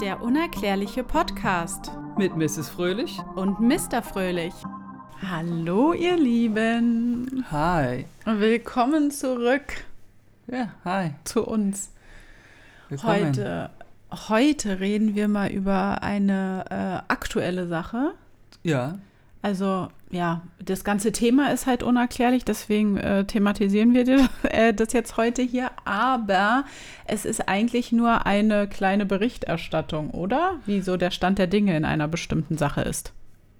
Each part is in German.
Der unerklärliche Podcast Mit Mrs. Fröhlich. und Mr. Fröhlich. Hallo, ihr Lieben. Hi. Willkommen zurück Ja, hi. zu uns. Willkommen. Heute, heute reden wir mal über eine äh, aktuelle Sache. Ja. Also, ja, das ganze Thema ist halt unerklärlich, deswegen äh, thematisieren wir das, äh, das jetzt heute hier. Aber es ist eigentlich nur eine kleine Berichterstattung, oder? Wie so der Stand der Dinge in einer bestimmten Sache ist.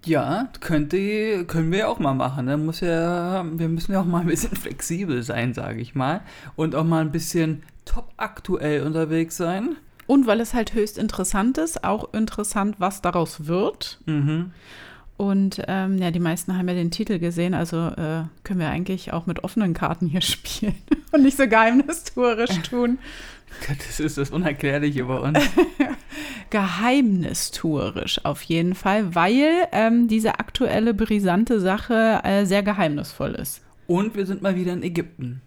Ja, könnte, können wir ja auch mal machen. Ne? Muss ja, wir müssen ja auch mal ein bisschen flexibel sein, sage ich mal. Und auch mal ein bisschen top aktuell unterwegs sein. Und weil es halt höchst interessant ist, auch interessant, was daraus wird. Mhm. Und ähm, ja, die meisten haben ja den Titel gesehen, also äh, können wir eigentlich auch mit offenen Karten hier spielen und nicht so geheimnistuerisch tun. Das ist das Unerklärliche bei uns. Geheimnistuerisch auf jeden Fall, weil ähm, diese aktuelle brisante Sache äh, sehr geheimnisvoll ist. Und wir sind mal wieder in Ägypten.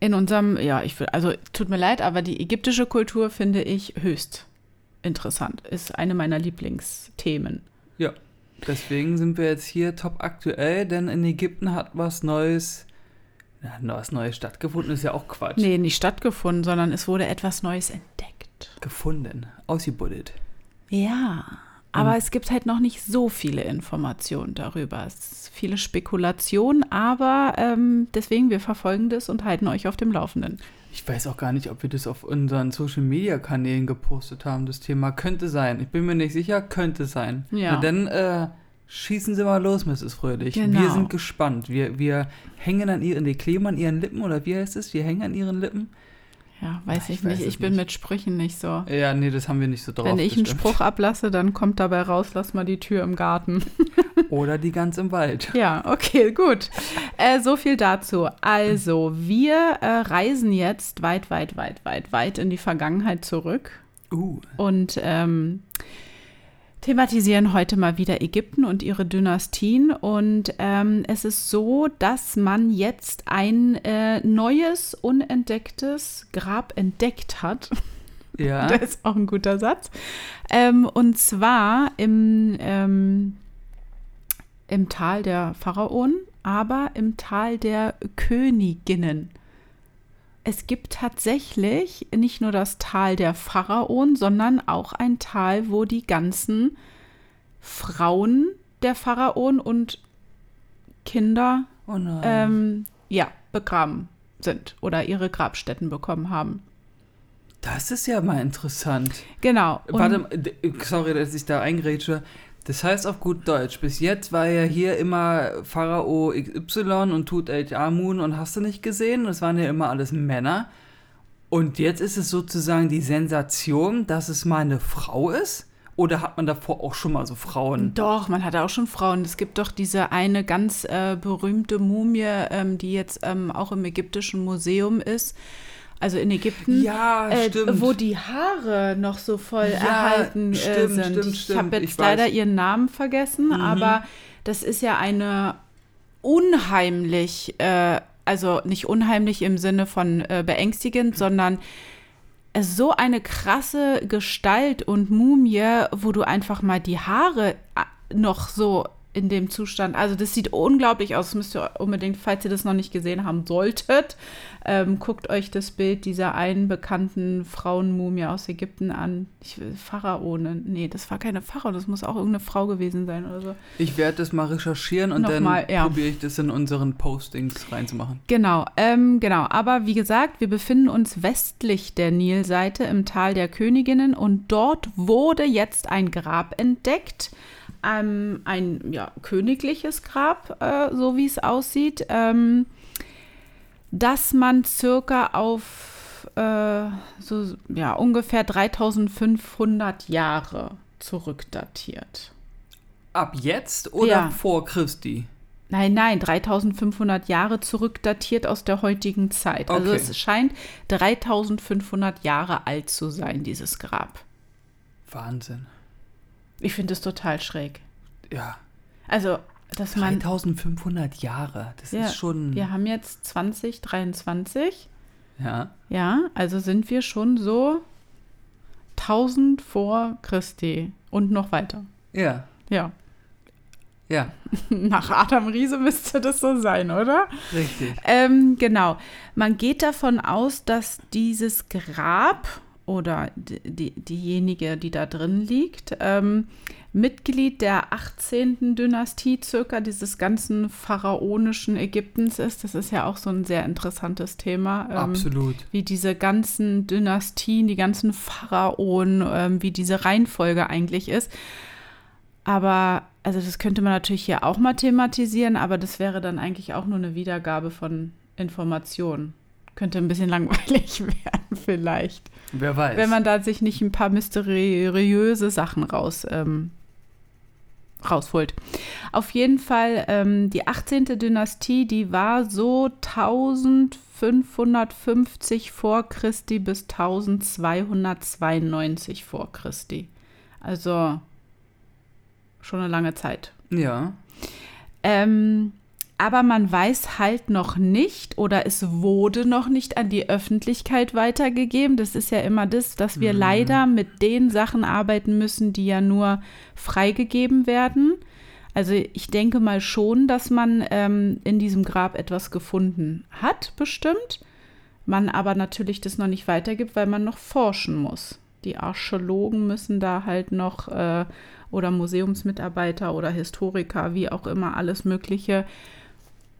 In unserem, ja, ich will, also tut mir leid, aber die ägyptische Kultur finde ich höchst interessant. Ist eine meiner Lieblingsthemen. Deswegen sind wir jetzt hier top aktuell, denn in Ägypten hat was Neues, was Neues stattgefunden, ist ja auch Quatsch. Nee, nicht stattgefunden, sondern es wurde etwas Neues entdeckt. Gefunden, ausgebuddelt. Ja, aber es gibt halt noch nicht so viele Informationen darüber. Es ist viele Spekulationen, aber ähm, deswegen, wir verfolgen das und halten euch auf dem Laufenden. Ich weiß auch gar nicht, ob wir das auf unseren Social Media Kanälen gepostet haben. Das Thema könnte sein. Ich bin mir nicht sicher, könnte sein. Ja. Na, dann äh, schießen Sie mal los, Mrs. Fröhlich. Genau. Wir sind gespannt. Wir, wir hängen an ihren, die kleben an ihren Lippen oder wie heißt es? Wir hängen an ihren Lippen. Ja, weiß Ach, ich, ich nicht. Ich bin nicht. mit Sprüchen nicht so. Ja, nee, das haben wir nicht so drauf. Wenn ich einen das stimmt. Spruch ablasse, dann kommt dabei raus, lass mal die Tür im Garten. Oder die ganz im Wald. Ja, okay, gut. Äh, so viel dazu. Also, wir äh, reisen jetzt weit, weit, weit, weit, weit in die Vergangenheit zurück Uh, und ähm, thematisieren heute mal wieder Ägypten und ihre Dynastien. Und ähm, es ist so, dass man jetzt ein äh, neues, unentdecktes Grab entdeckt hat. ja. Das ist auch ein guter Satz. Ähm, und zwar im, ähm, im Tal der Pharaonen, aber im Tal der Königinnen. Es gibt tatsächlich nicht nur das Tal der Pharaonen, sondern auch ein Tal, wo die ganzen Frauen der Pharaonen und Kinder Oh ähm, ja, begraben sind oder ihre Grabstätten bekommen haben. das ist ja mal interessant. Genau. Warte, sorry, dass ich da eingrätsche. Das heißt auf gut Deutsch, bis jetzt war ja hier immer Pharao XY und Tut El Amun und hast du nicht gesehen? Das waren ja immer alles Männer. Und jetzt ist es sozusagen die Sensation, dass es mal eine Frau ist? Oder hat man davor auch schon mal so Frauen? Doch, man hat auch schon Frauen. Es gibt doch diese eine ganz äh, berühmte Mumie, ähm, die jetzt ähm, auch im ägyptischen Museum ist. Also in Ägypten. Ja, äh. Wo die Haare noch so voll Ja, erhalten äh, stimmt, sind. stimmt, ich stimmt. habe Ich jetzt weiß. Mhm. leider ihren Namen vergessen, aber das ist ja eine unheimlich, äh, also nicht unheimlich im Sinne von äh, beängstigend, sondern so eine krasse Gestalt und Mumie, wo du einfach mal die Haare äh, noch so in dem Zustand, also das sieht unglaublich aus, das müsst ihr unbedingt, falls ihr das noch nicht gesehen haben solltet, ähm, guckt euch das Bild dieser einen bekannten Frauenmumie aus Ägypten an. Ich will Pharaone, nee, das war keine Pharao, das muss auch irgendeine Frau gewesen sein oder so. Ich werde das mal recherchieren und Noch dann ja. probiere ich das in unseren Postings reinzumachen. Genau, ähm, genau. Aber wie gesagt, wir befinden uns westlich der Nilseite im Tal der Königinnen und dort wurde jetzt ein Grab entdeckt. Ähm, ein ja, königliches Grab, äh, so wie es aussieht, ähm, das man circa auf äh, so, ja, ungefähr 3500 Jahre zurückdatiert. Ab jetzt oder Ja. vor Christi? Nein, nein, 3500 Jahre zurückdatiert aus der heutigen Zeit. Also Okay. es scheint 3500 Jahre alt zu sein, dieses Grab. Wahnsinn. Ich finde es total schräg. Ja. Also, dass man. 3500 Jahre. Das Ja, ist schon. Wir haben jetzt 2023. Ja. Ja, also sind wir schon so 1000 vor Christi und noch weiter. Ja. Ja. Ja. Nach Adam Riese müsste das so sein, oder? Richtig. Ähm, genau. Man geht davon aus, dass dieses Grab oder die, diejenige, die da drin liegt, ähm, Mitglied der 18. Dynastie circa dieses ganzen pharaonischen Ägyptens ist. Das ist ja auch so ein sehr interessantes Thema. Ähm, Absolut. Wie diese ganzen Dynastien, die ganzen Pharaonen, ähm, wie diese Reihenfolge eigentlich ist. Aber, also das könnte man natürlich hier auch mal thematisieren, aber das wäre dann eigentlich auch nur eine Wiedergabe von Informationen. Könnte ein bisschen langweilig werden, vielleicht. Wer weiß. Wenn man da sich nicht ein paar mysteriöse Sachen raus, ähm, rausholt. Auf jeden Fall, ähm, die 18. Dynastie, die war so 1550 vor Christi bis 1292 vor Christi. Also schon eine lange Zeit. Ja. Ähm, aber man weiß halt noch nicht oder es wurde noch nicht an die Öffentlichkeit weitergegeben. Das ist ja immer das, dass wir mhm. leider mit den Sachen arbeiten müssen, die ja nur freigegeben werden. Also ich denke mal schon, dass man ähm, in diesem Grab etwas gefunden hat, bestimmt. Man aber natürlich das noch nicht weitergibt, weil man noch forschen muss. Die Archäologen müssen da halt noch äh, oder Museumsmitarbeiter oder Historiker, wie auch immer, alles Mögliche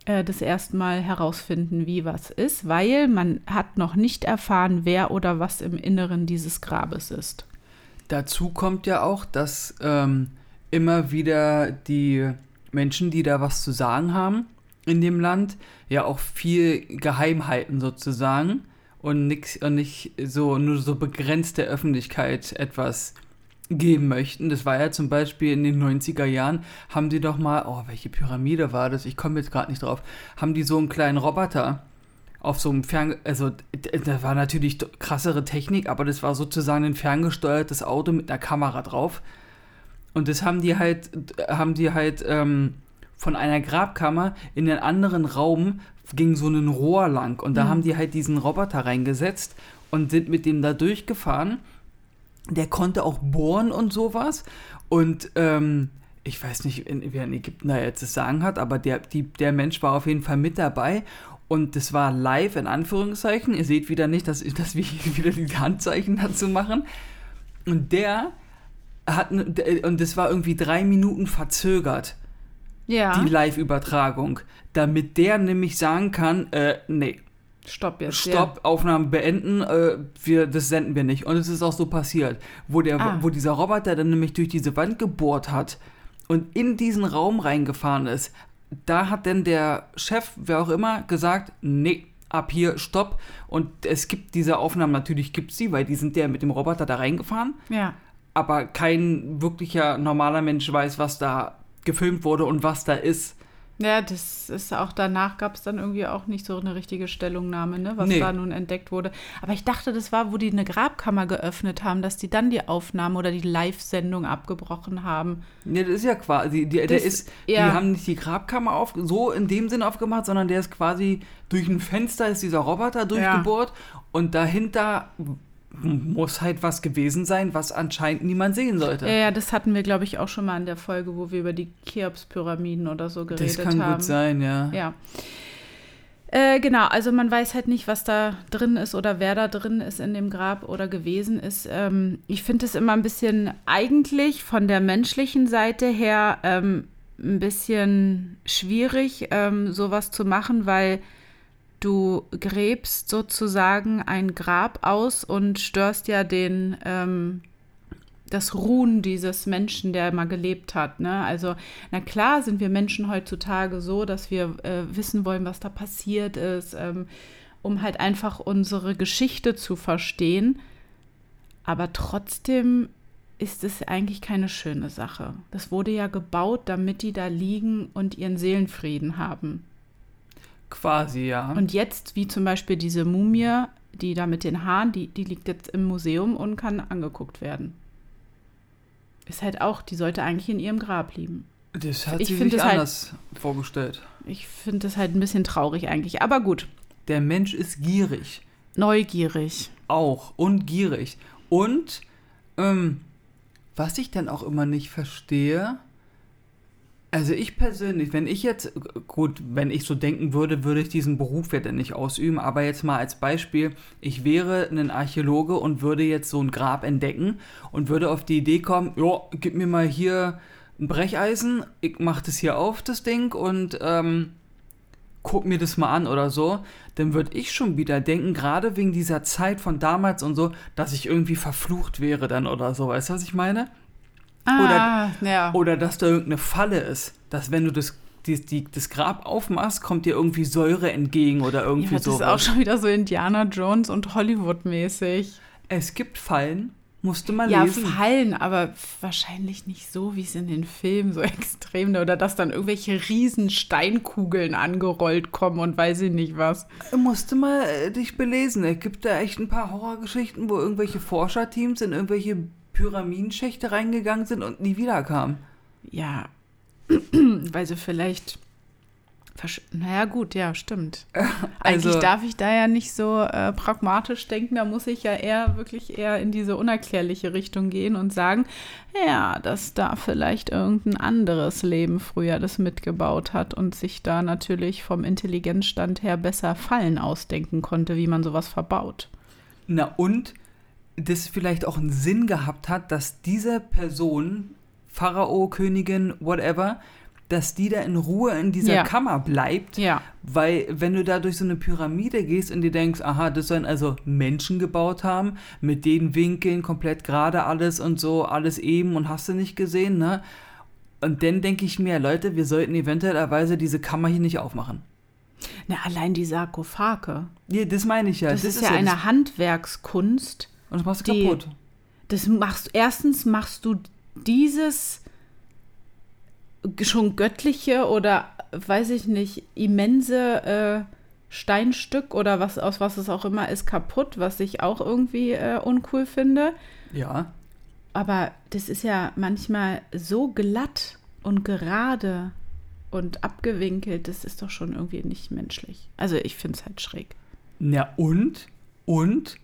äh, das erstmal herausfinden, wie was ist, weil man hat noch nicht erfahren, wer oder was im Inneren dieses Grabes ist. Dazu kommt ja auch, dass ähm, immer wieder die Menschen, die da was zu sagen haben in dem Land, ja auch viel geheim halten sozusagen und, nix, und nicht so nur so begrenzt der Öffentlichkeit etwas geben möchten. Das war ja zum Beispiel in den 90er Jahren, haben die doch mal, oh, welche Pyramide war das? Ich komme jetzt gerade nicht drauf. Haben die so einen kleinen Roboter auf so einem Fern... Also, da war natürlich krassere Technik, aber das war sozusagen ein ferngesteuertes Auto mit einer Kamera drauf. Und das haben die halt, haben die halt ähm, von einer Grabkammer in den anderen Raum ging so ein Rohr lang. Und da mhm. haben die halt diesen Roboter reingesetzt und sind mit dem da durchgefahren der konnte auch bohren und sowas. Und ähm, ich weiß nicht, wer in Ägypten da jetzt das Sagen hat, aber der, die, der Mensch war auf jeden Fall mit dabei. Und das war live in Anführungszeichen. Ihr seht wieder nicht, dass, dass wir wieder die Handzeichen dazu machen. Und der hat, und das war irgendwie drei Minuten verzögert. Ja. Die Live-Übertragung. Damit der nämlich sagen kann, äh, nee, Stopp jetzt. Stopp, ja. Aufnahme beenden, äh, wir, das senden wir nicht. Und es ist auch so passiert, wo, der, ah. wo dieser Roboter dann nämlich durch diese Wand gebohrt hat und in diesen Raum reingefahren ist. Da hat dann der Chef, wer auch immer, gesagt, nee, ab hier, stopp. Und es gibt diese Aufnahmen, natürlich gibt es sie, weil die sind ja mit dem Roboter da reingefahren. Ja. Aber kein wirklicher normaler Mensch weiß, was da gefilmt wurde und was da ist. Ja, das ist auch danach gab es dann irgendwie auch nicht so eine richtige Stellungnahme, ne, was nee. da nun entdeckt wurde. Aber ich dachte, das war, wo die eine Grabkammer geöffnet haben, dass die dann die Aufnahme oder die Live-Sendung abgebrochen haben. Nee, das ist ja quasi, die, das, der ist, ja. die haben nicht die Grabkammer auf, so in dem Sinn aufgemacht, sondern der ist quasi durch ein Fenster ist dieser Roboter durchgebohrt ja. und dahinter muss halt was gewesen sein, was anscheinend niemand sehen sollte. Ja, ja das hatten wir, glaube ich, auch schon mal in der Folge, wo wir über die Cheops-Pyramiden oder so geredet haben. Das kann haben. gut sein, ja. Ja. Äh, genau, also man weiß halt nicht, was da drin ist oder wer da drin ist in dem Grab oder gewesen ist. Ähm, ich finde es immer ein bisschen eigentlich von der menschlichen Seite her ähm, ein bisschen schwierig, ähm, sowas zu machen, weil du gräbst sozusagen ein Grab aus und störst ja den, ähm, das Ruhen dieses Menschen, der mal gelebt hat. Ne? Also, na klar sind wir Menschen heutzutage so, dass wir äh, wissen wollen, was da passiert ist, ähm, um halt einfach unsere Geschichte zu verstehen. Aber trotzdem ist es eigentlich keine schöne Sache. Das wurde ja gebaut, damit die da liegen und ihren Seelenfrieden haben. Quasi, ja. Und jetzt, wie zum Beispiel diese Mumie, die da mit den Haaren, die, die liegt jetzt im Museum und kann angeguckt werden. Ist halt auch, die sollte eigentlich in ihrem Grab liegen. Das hat ich sie sich halt anders halt, vorgestellt. Ich finde das halt ein bisschen traurig eigentlich, aber gut. Der Mensch ist gierig. Neugierig. Auch und gierig. Und Ähm, was ich dann auch immer nicht verstehe, also ich persönlich, wenn ich jetzt, gut, wenn ich so denken würde, würde ich diesen Beruf ja dann nicht ausüben, aber jetzt mal als Beispiel, ich wäre ein Archäologe und würde jetzt so ein Grab entdecken und würde auf die Idee kommen, ja, gib mir mal hier ein Brecheisen, ich mach das hier auf, das Ding, und ähm, guck mir das mal an oder so, dann würde ich schon wieder denken, gerade wegen dieser Zeit von damals und so, dass ich irgendwie verflucht wäre dann oder so. Weißt du, was ich meine? Ah, oder, ja. oder dass da irgendeine Falle ist, dass wenn du das, die, die, das Grab aufmachst, kommt dir irgendwie Säure entgegen oder irgendwie ja, das so. ist auch schon wieder so Indiana Jones und Hollywood-mäßig. Es gibt Fallen, musst du mal Ja, lesen. Fallen, aber wahrscheinlich nicht so, wie es in den Filmen so extrem, oder dass dann irgendwelche riesen Steinkugeln angerollt kommen und weiß ich nicht was. Musst du mal äh, dich belesen. Es gibt da echt ein paar Horrorgeschichten, wo irgendwelche Forscherteams in irgendwelche Pyramidenschächte reingegangen sind und nie wiederkamen. Ja, weil sie vielleicht. versch- Naja, gut, ja, stimmt. Also- Eigentlich darf ich da ja nicht so äh, pragmatisch denken, da muss ich ja eher wirklich eher in diese unerklärliche Richtung gehen und sagen, ja, dass da vielleicht irgendein anderes Leben früher das mitgebaut hat und sich da natürlich vom Intelligenzstand her besser Fallen ausdenken konnte, wie man sowas verbaut. Na und das vielleicht auch einen Sinn gehabt hat, dass diese Person, Pharao, Königin, whatever, dass die da in Ruhe in dieser Ja. Kammer bleibt. Ja. Weil wenn du da durch so eine Pyramide gehst und dir denkst, aha, das sollen also Menschen gebaut haben, mit den Winkeln komplett gerade alles und so, alles eben und hast du nicht gesehen, ne? Und dann denke ich mir, Leute, wir sollten eventuellerweise diese Kammer hier nicht aufmachen. Na, allein die Sarkophage. Nee, das meine ich ja. Das, ist ja eine das- Handwerkskunst. Und das machst du die- kaputt. Das machst erstens machst du dieses schon göttliche oder weiß ich nicht immense äh, Steinstück oder was aus was es auch immer ist kaputt, was ich auch irgendwie äh, uncool finde. Ja. Aber das ist ja manchmal so glatt und gerade und abgewinkelt, das ist doch schon irgendwie nicht menschlich. Also ich finde es halt schräg. Na und? Und?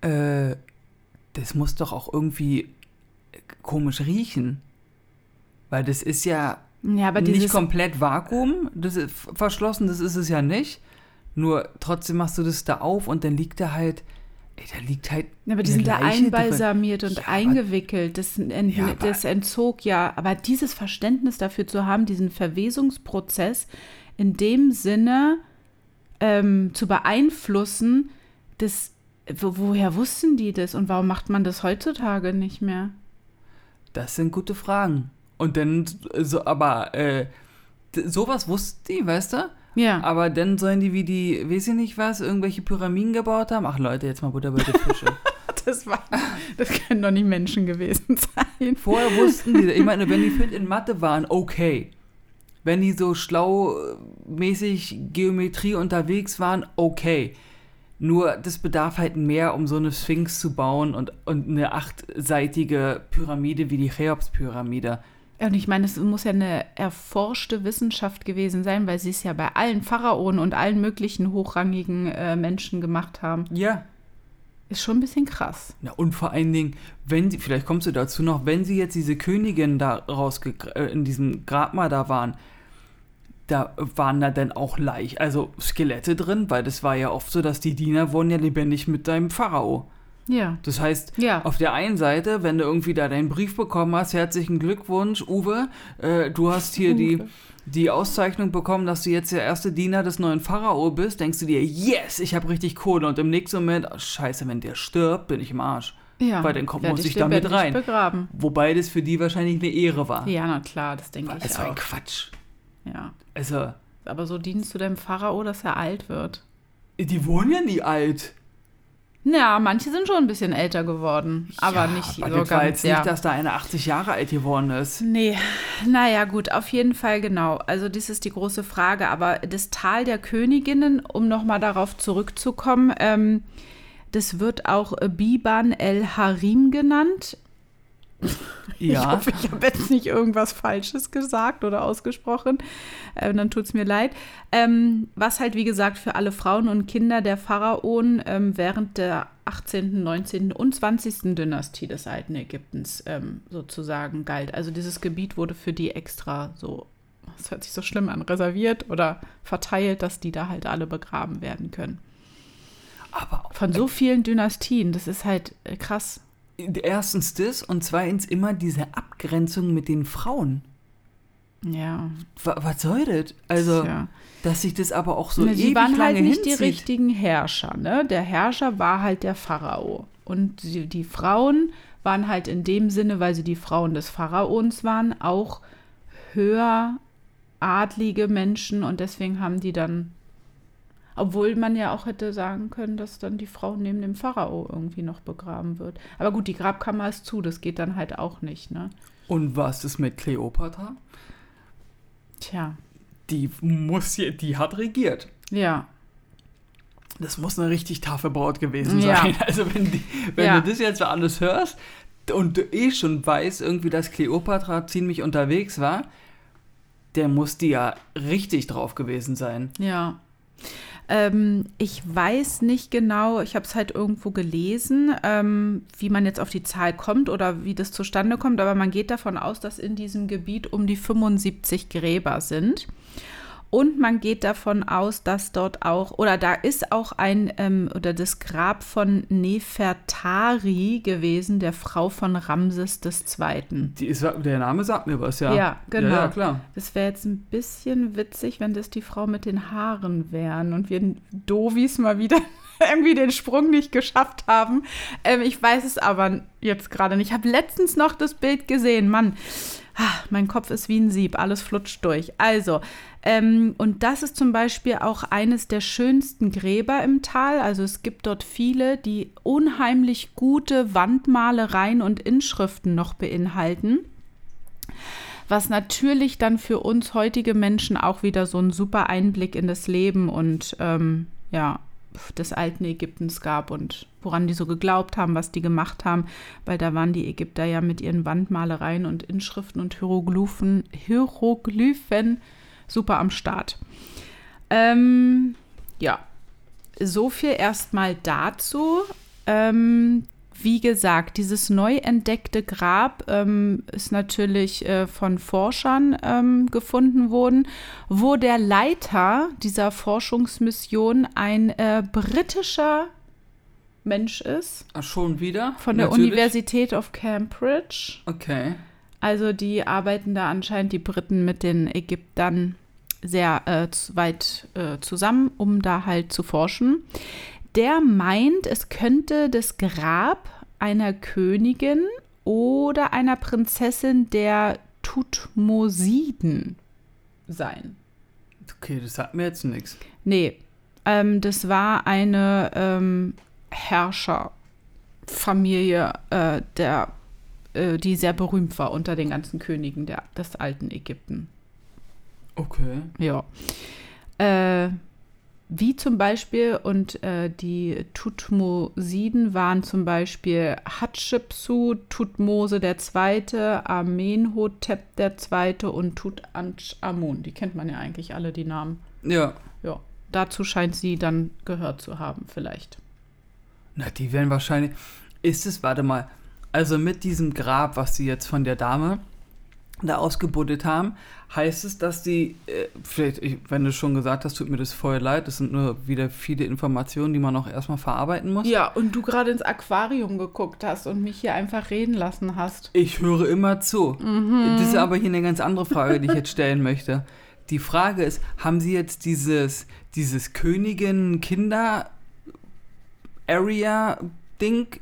Äh, das muss doch auch irgendwie komisch riechen. Weil das ist ja Ja, nicht komplett Vakuum, das ist verschlossen, das ist es ja nicht. Nur trotzdem machst du das da auf und dann liegt da halt, ey, da liegt halt. Ja, aber die sind da Leiche drin. einbalsamiert und Ja, eingewickelt. Das, ent, Ja, das entzog ja, aber dieses Verständnis dafür zu haben, diesen Verwesungsprozess in dem Sinne ähm, zu beeinflussen, das, wo, woher wussten die das und warum macht man das heutzutage nicht mehr? Das sind gute Fragen. Und dann, so, aber, äh, sowas wussten die, weißt du? Ja, Aber dann sollen die wie die, weiß ich nicht was, irgendwelche Pyramiden gebaut haben. Ach Leute, jetzt mal Butter bei der Fische. das, war, das können doch nicht Menschen gewesen sein. Vorher wussten die, ich meine, wenn die fit in Mathe waren, okay. Wenn die so schlau-mäßig Geometrie unterwegs waren, okay. Nur das bedarf halt mehr, um so eine Sphinx zu bauen und, und eine achtseitige Pyramide wie die Cheops-Pyramide. Und ich meine, es muss ja eine erforschte Wissenschaft gewesen sein, weil sie es ja bei allen Pharaonen und allen möglichen hochrangigen äh, Menschen gemacht haben. Ja. Ist schon ein bisschen krass. Na, und vor allen Dingen, wenn sie, vielleicht kommst du dazu noch, wenn sie jetzt diese Königin da rausge äh, in diesem Grabmal da waren, da waren da dann auch Leich, also Skelette drin, weil das war ja oft so, dass die Diener wurden ja lebendig mit deinem Pharao. Ja. Das heißt, Ja. auf der einen Seite, wenn du irgendwie da deinen Brief bekommen hast, herzlichen Glückwunsch, Uwe, äh, du hast hier die, die Auszeichnung bekommen, dass du jetzt der erste Diener des neuen Pharao bist, denkst du dir, yes, ich habe richtig Kohle. Und im nächsten Moment, oh, scheiße, wenn der stirbt, bin ich im Arsch. Ja. Weil dann kommt- muss ich da mit lebendig rein. begraben. Wobei das für die wahrscheinlich eine Ehre war. Ja, na klar, das denke ich Es war ein auch. Quatsch. Ja. Also, Aber so dienst du deinem Pharao, dass er alt wird. die wurden ja nie alt. Ja, manche sind schon ein bisschen älter geworden. Aber ja, nicht aber so ganz. jetzt ja. nicht, dass da einer 80 Jahre alt geworden ist. Nee, naja, gut, auf jeden Fall genau. Also, das ist die große Frage. Aber das Tal der Königinnen, um nochmal darauf zurückzukommen, ähm, das wird auch Biban el Harim genannt. Ich Ja. hoffe, ich habe jetzt nicht irgendwas Falsches gesagt oder ausgesprochen. Ähm, dann tut es mir leid. Ähm, was halt, wie gesagt, für alle Frauen und Kinder der Pharaonen ähm, während der 18., 19. und 20. Dynastie des alten Ägyptens ähm, sozusagen galt. Also dieses Gebiet wurde für die extra so, das hört sich so schlimm an, reserviert oder verteilt, dass die da halt alle begraben werden können. Aber Von so vielen Dynastien, das ist halt äh, krass. Erstens das und zweitens immer diese Abgrenzung mit den Frauen. Ja. Wa- Was soll das? Also, Tja. dass sich das aber auch so Ne, ewig sie waren lange halt nicht hinzieht. die richtigen Herrscher. Ne? Der Herrscher war halt der Pharao. Und die, die Frauen waren halt in dem Sinne, weil sie die Frauen des Pharaons waren, auch höher adlige Menschen. Und deswegen haben die dann, obwohl man ja auch hätte sagen können, dass dann die Frau neben dem Pharao irgendwie noch begraben wird. Aber gut, die Grabkammer ist zu, das geht dann halt auch nicht. Ne? Und was ist mit Kleopatra? Tja, Die muss hier, die hat regiert. ja. Das muss eine richtig taffe Braut gewesen Ja. sein. Also wenn, die, wenn Ja. du das jetzt so alles hörst und du eh schon weißt, irgendwie, dass Kleopatra ziemlich unterwegs war, der muss die ja richtig drauf gewesen sein. Ja. Ähm, ich weiß nicht genau, ich habe es halt irgendwo gelesen, ähm, wie man jetzt auf die Zahl kommt oder wie das zustande kommt, aber man geht davon aus, dass in diesem Gebiet um die 75 Gräber sind. Und man geht davon aus, dass dort auch, oder da ist auch ein, ähm, oder das Grab von Nefertari gewesen, der Frau von Ramses II. Die ist, der Name sagt mir was, ja. Ja, genau. Ja, ja klar. Das wäre jetzt ein bisschen witzig, wenn das die Frau mit den Haaren wären und wir Dovis mal wieder irgendwie den Sprung nicht geschafft haben. Ähm, ich weiß es aber jetzt gerade nicht. Ich habe letztens noch das Bild gesehen. Mann, ah, mein Kopf ist wie ein Sieb. Alles flutscht durch. Also, ähm, und das ist zum Beispiel auch eines der schönsten Gräber im Tal. Also es gibt dort viele, die unheimlich gute Wandmalereien und Inschriften noch beinhalten was natürlich dann für uns heutige Menschen auch wieder so ein super Einblick in das Leben und ähm, ja des alten Ägyptens gab und woran die so geglaubt haben, was die gemacht haben, weil da waren die Ägypter ja mit ihren Wandmalereien und Inschriften und Hieroglyphen, Hieroglyphen super am Start. Ähm, ja, so viel erstmal dazu. Ähm, wie gesagt, dieses neu entdeckte Grab ähm, ist natürlich äh, von Forschern ähm, gefunden worden, wo der Leiter dieser Forschungsmission ein äh, britischer Mensch ist, Ach, schon wieder? von der Natürlich. Universität of Cambridge. Okay. Also die arbeiten da anscheinend die Briten mit den Ägyptern sehr äh, weit äh, zusammen, um da halt zu forschen. Der meint, es könnte das Grab einer Königin oder einer Prinzessin der Tutmosiden sein. Okay, das sagt mir jetzt nichts. Nee, ähm, das war eine ähm, Herrscherfamilie, äh, der, äh, die sehr berühmt war unter den ganzen Königen der, des alten Ägypten. Okay. Ja. Äh, wie zum Beispiel, und äh, die Tutmosiden waren zum Beispiel Hatschepsut, Tutmose II., Amenhotep II. und Tutanchamun. Die kennt man ja eigentlich alle, die Namen. Ja. Ja, dazu scheint sie dann gehört zu haben, vielleicht. Na, die werden wahrscheinlich. Ist es, warte mal, also mit diesem Grab, was sie jetzt von der Dame da ausgebuddelt haben, heißt es, dass die, äh, vielleicht, ich, wenn du schon gesagt hast, tut mir das voll leid, das sind nur wieder viele Informationen, die man auch erstmal verarbeiten muss. Ja, und du gerade ins Aquarium geguckt hast und mich hier einfach reden lassen hast. Ich höre immer zu. Mhm. Das ist aber hier eine ganz andere Frage, die ich jetzt stellen möchte. Die Frage ist, haben Sie jetzt dieses, dieses Königin-Kinder-Area-Ding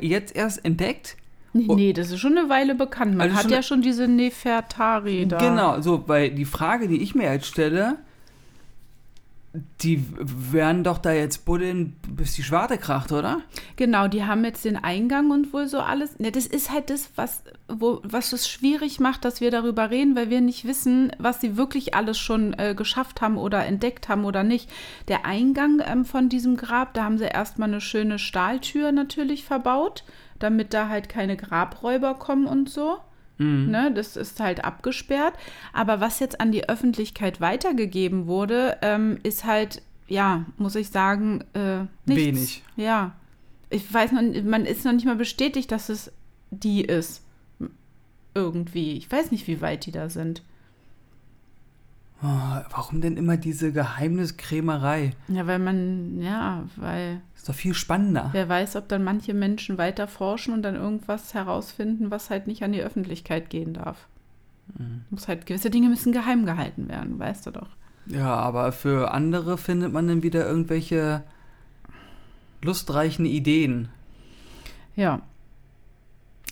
jetzt erst entdeckt? Nee, nee, das ist schon eine Weile bekannt. Man Also hat schon- ja schon diese Nefertari da. Genau, so, weil die Frage, die ich mir jetzt stelle, die werden doch da jetzt buddeln, bis die Schwarte kracht, oder? Genau, die haben jetzt den Eingang und wohl so alles. Ne, das ist halt das, was, wo, was es schwierig macht, dass wir darüber reden, weil wir nicht wissen, was sie wirklich alles schon äh, geschafft haben oder entdeckt haben oder nicht. Der Eingang ähm, von diesem Grab, da haben sie erstmal eine schöne Stahltür natürlich verbaut, damit da halt keine Grabräuber kommen und so. Mhm. Ne, das ist halt abgesperrt. Aber was jetzt an die Öffentlichkeit weitergegeben wurde, ähm, ist halt, ja, muss ich sagen, äh, nichts. Wenig. Ja. Ich weiß noch, man ist noch nicht mal bestätigt, dass es die ist. Irgendwie. Ich weiß nicht, wie weit die da sind. Oh, warum denn immer diese Geheimniskrämerei? Ja, weil man, ja, weil. Ist doch viel spannender. Wer weiß, ob dann manche Menschen weiter forschen und dann irgendwas herausfinden, was halt nicht an die Öffentlichkeit gehen darf. Mhm. Muss halt, gewisse Dinge müssen geheim gehalten werden, weißt du doch. Ja, aber für andere findet man dann wieder irgendwelche lustreichen Ideen. Ja,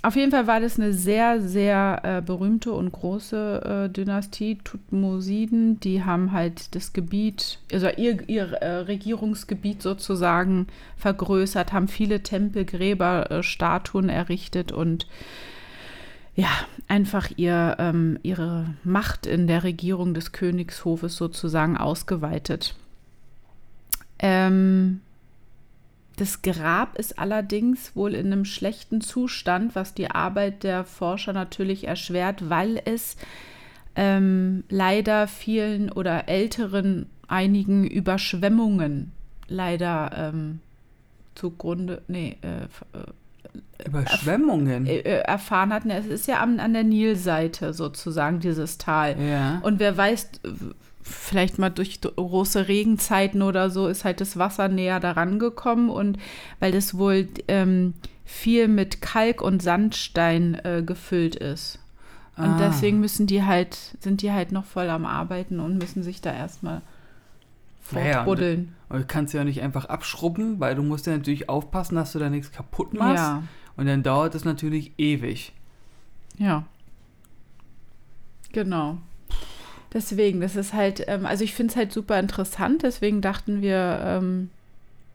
auf jeden Fall war das eine sehr, sehr äh, berühmte und große äh, Dynastie, Tutmosiden. Die haben halt das Gebiet, also ihr, ihr äh, Regierungsgebiet sozusagen vergrößert, haben viele Tempel, Gräber, äh, Statuen errichtet und ja, einfach ihr, ähm, ihre Macht in der Regierung des Königshofes sozusagen ausgeweitet. Ähm, das Grab ist allerdings wohl in einem schlechten Zustand, was die Arbeit der Forscher natürlich erschwert, weil es ähm, leider vielen oder älteren einigen Überschwemmungen leider ähm, zugrunde, nee, äh, äh Überschwemmungen äh, äh, erfahren hatten. Es ist ja an, an der Nilseite sozusagen dieses Tal. Ja. Und wer weiß, vielleicht mal durch große Regenzeiten oder so ist halt das Wasser näher daran gekommen und weil das wohl ähm, viel mit Kalk und Sandstein äh, gefüllt ist. Und ah. deswegen müssen die halt, sind die halt noch voll am Arbeiten und müssen sich da erstmal fortbuddeln. Naja, du kannst ja nicht einfach abschrubben, weil du musst ja natürlich aufpassen, dass du da nichts kaputt machst. Ja. Und dann dauert es natürlich ewig. Ja. Genau. Deswegen, das ist halt, ähm, also ich finde es halt super interessant, deswegen dachten wir, ähm,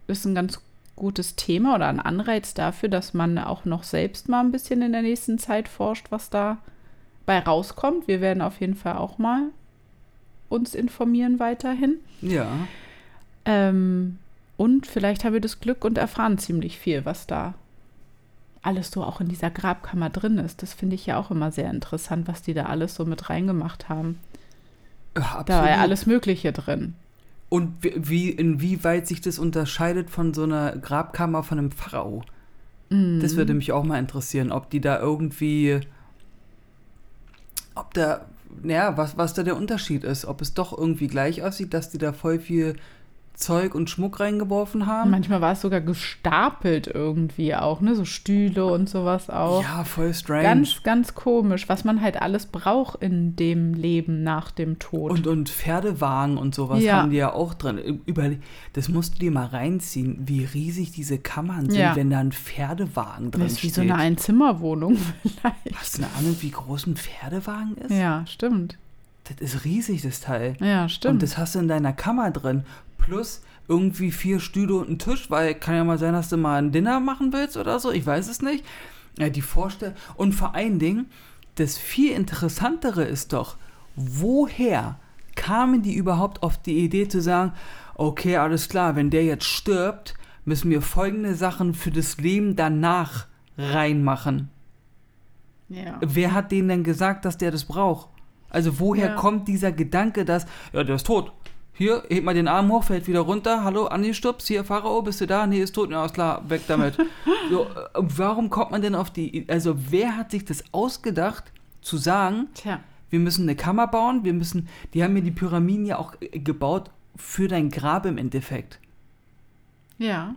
ist ein ganz gutes Thema oder ein Anreiz dafür, dass man auch noch selbst mal ein bisschen in der nächsten Zeit forscht, was da bei rauskommt. Wir werden auf jeden Fall auch mal uns informieren weiterhin. Ja. Ähm, und vielleicht haben wir das Glück und erfahren ziemlich viel, was da alles so auch in dieser Grabkammer drin ist. Das finde ich ja auch immer sehr interessant, was die da alles so mit reingemacht haben. Ja, da war ja alles Mögliche drin. Und wie, inwieweit sich das unterscheidet von so einer Grabkammer von einem Pharao? Mm. Das würde mich auch mal interessieren, ob die da irgendwie, ob da, naja, was, was da der Unterschied ist, ob es doch irgendwie gleich aussieht, dass die da voll viel Zeug und Schmuck reingeworfen haben. Manchmal war es sogar gestapelt irgendwie auch, ne? So Stühle und sowas auch. Ja, voll strange. Ganz, ganz komisch, was man halt alles braucht in dem Leben nach dem Tod. Und, und Pferdewagen und sowas ja. haben die ja auch drin. Über, das musst du dir mal reinziehen, wie riesig diese Kammern sind, ja. wenn da ein Pferdewagen drin ist. Das ist wie so eine Einzimmerwohnung vielleicht. Hast du eine Ahnung, wie groß ein Pferdewagen ist? Ja, stimmt. Das ist riesig, das Teil. Ja, stimmt. Und das hast du in deiner Kammer drin plus irgendwie vier Stühle und ein Tisch, weil kann ja mal sein, dass du mal ein Dinner machen willst oder so, ich weiß es nicht. Ja, die Vorstellung. Und vor allen Dingen, das viel interessantere ist doch, woher kamen die überhaupt auf die Idee zu sagen, okay, alles klar, wenn der jetzt stirbt, müssen wir folgende Sachen für das Leben danach reinmachen. Ja. Wer hat denen denn gesagt, dass der das braucht? Also woher ja. kommt dieser Gedanke, dass, ja, der ist tot. Hier, heb mal den Arm hoch, fällt wieder runter. Hallo, Andi Stups, hier, Pharao, bist du da? Nee, ist tot. Ja, ist klar, weg damit. so, äh, warum kommt man denn auf die, also wer hat sich das ausgedacht, zu sagen, Tja. wir müssen eine Kammer bauen, wir müssen, die haben mir die Pyramiden ja auch äh, gebaut für dein Grab im Endeffekt. Ja.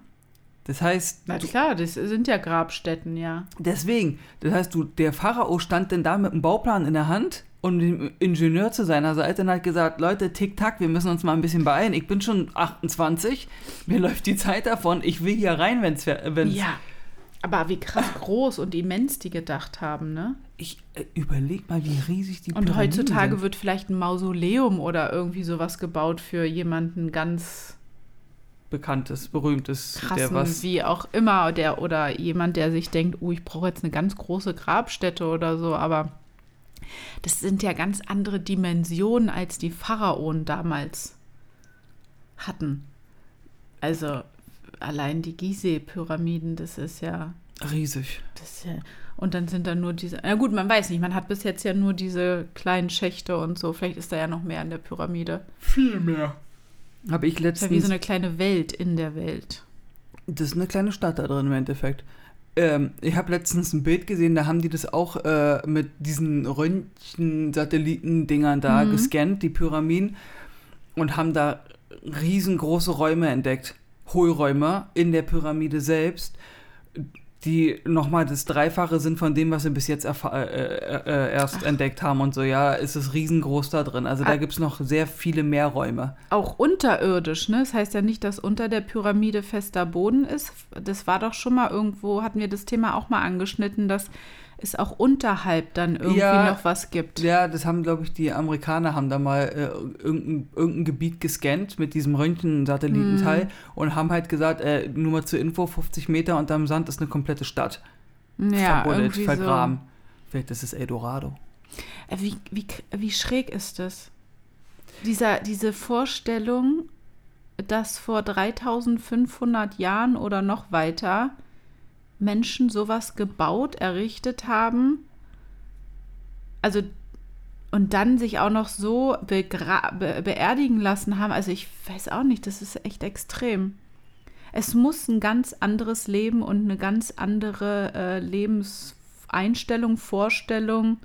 Das heißt. Na klar, das sind ja Grabstätten, ja. Deswegen, das heißt, du, der Pharao stand denn da mit einem Bauplan in der Hand und dem Ingenieur zu seiner Seite und hat gesagt, Leute, tick-tack, wir müssen uns mal ein bisschen beeilen. Ich bin schon 28, mir läuft die Zeit davon, ich will hier rein, wenn es... Ja. Aber wie krass groß und immens die gedacht haben, ne? Ich äh, überleg mal, wie riesig die Und heutzutage sind. wird vielleicht ein Mausoleum oder irgendwie sowas gebaut für jemanden ganz Bekanntes, berühmtes, der krassen, was. wie auch immer, der oder jemand, der sich denkt, oh, ich brauche jetzt eine ganz große Grabstätte oder so, aber das sind ja ganz andere Dimensionen, als die Pharaonen damals hatten. Also allein die Gizeh-Pyramiden, das ist ja, Riesig. das ist ja, und dann sind da nur diese, na gut, man weiß nicht, man hat bis jetzt ja nur diese kleinen Schächte und so, vielleicht ist da ja noch mehr in der Pyramide. Viel mehr. Habe ich Das ist ja wie so letztens. eine kleine Welt in der Welt. Das ist eine kleine Stadt da drin im Endeffekt. Ähm, ich habe letztens ein Bild gesehen, da haben die das auch äh, mit diesen Röntgen-Satelliten-Dingern da Mhm. gescannt, die Pyramiden, und haben da riesengroße Räume entdeckt. Hohlräume in der Pyramide selbst, die nochmal das Dreifache sind von dem, was sie bis jetzt äh, äh, äh, erst entdeckt haben und so. Ja, ist es riesengroß da drin. Also da Ah. gibt es noch sehr viele mehr Räume. Auch unterirdisch, ne? Das heißt ja nicht, dass unter der Pyramide fester Boden ist. Das war doch schon mal irgendwo, hatten wir das Thema auch mal angeschnitten, dass es auch unterhalb dann irgendwie Ja. noch was gibt. Ja, das haben, glaube ich, die Amerikaner haben da mal äh, irgendein, irgendein Gebiet gescannt mit diesem Röntgen-Satellitenteil und haben halt gesagt, äh, nur mal zur Info, 50 Meter unterm Sand ist eine komplette Stadt. Ja, verbuddelt, vergraben. Vielleicht ist es Eldorado. so. Äh, Wie, wie, wie schräg ist das? Dieser, diese Vorstellung, dass vor 3500 Jahren oder noch weiter Menschen sowas gebaut, errichtet haben. Also und dann sich auch noch so be beerdigen lassen haben. Also ich weiß auch nicht, das ist echt extrem. Es muss ein ganz anderes Leben und eine ganz andere äh, Lebenseinstellung, Vorstellung.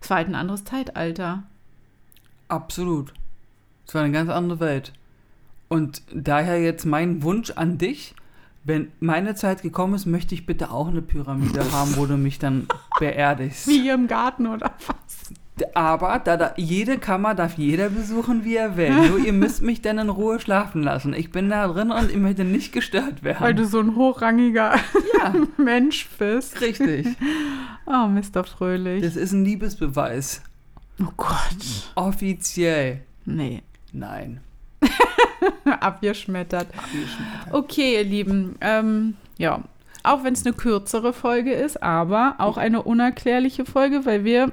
Es war halt ein anderes Zeitalter. Absolut. Es war eine ganz andere Welt. Und daher jetzt mein Wunsch an dich, wenn meine Zeit gekommen ist, möchte ich bitte auch eine Pyramide haben, wo du mich dann beerdigst. Wie hier im Garten oder was? Aber da, da, jede Kammer darf jeder besuchen, wie er will. Nur ihr müsst mich dann in Ruhe schlafen lassen. Ich bin da drin und ich möchte nicht gestört werden. Weil du so ein hochrangiger ja, Mensch bist. richtig. Oh, Mr. Fröhlich. Das ist ein Liebesbeweis. oh Gott. Offiziell. Nee. Nein. Abgeschmettert. Okay, ihr Lieben. Ähm, ja, auch wenn es eine kürzere Folge ist, aber auch eine unerklärliche Folge, weil wir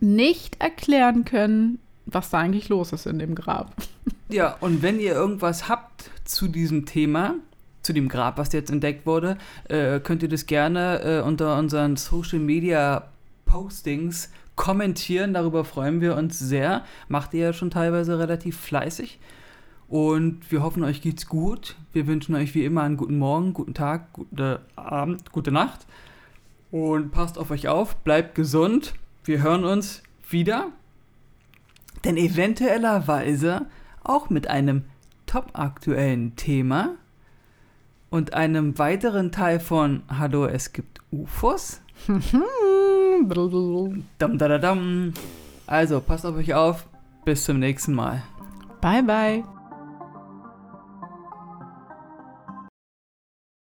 nicht erklären können, was da eigentlich los ist in dem Grab. Ja, und wenn ihr irgendwas habt zu diesem Thema, zu dem Grab, was jetzt entdeckt wurde, äh, könnt ihr das gerne äh, unter unseren Social Media Postings kommentieren. Darüber freuen wir uns sehr. Macht ihr ja schon teilweise relativ fleißig. Und wir hoffen, euch geht's gut. Wir wünschen euch wie immer einen guten Morgen, guten Tag, guten Abend, gute Nacht. Und passt auf euch auf, bleibt gesund. Wir hören uns wieder. Denn eventuellerweise auch mit einem topaktuellen Thema und einem weiteren Teil von Hallo, es gibt UFOs. Dam, da, da, dam. Also, passt auf euch auf. Bis zum nächsten Mal. Bye, bye.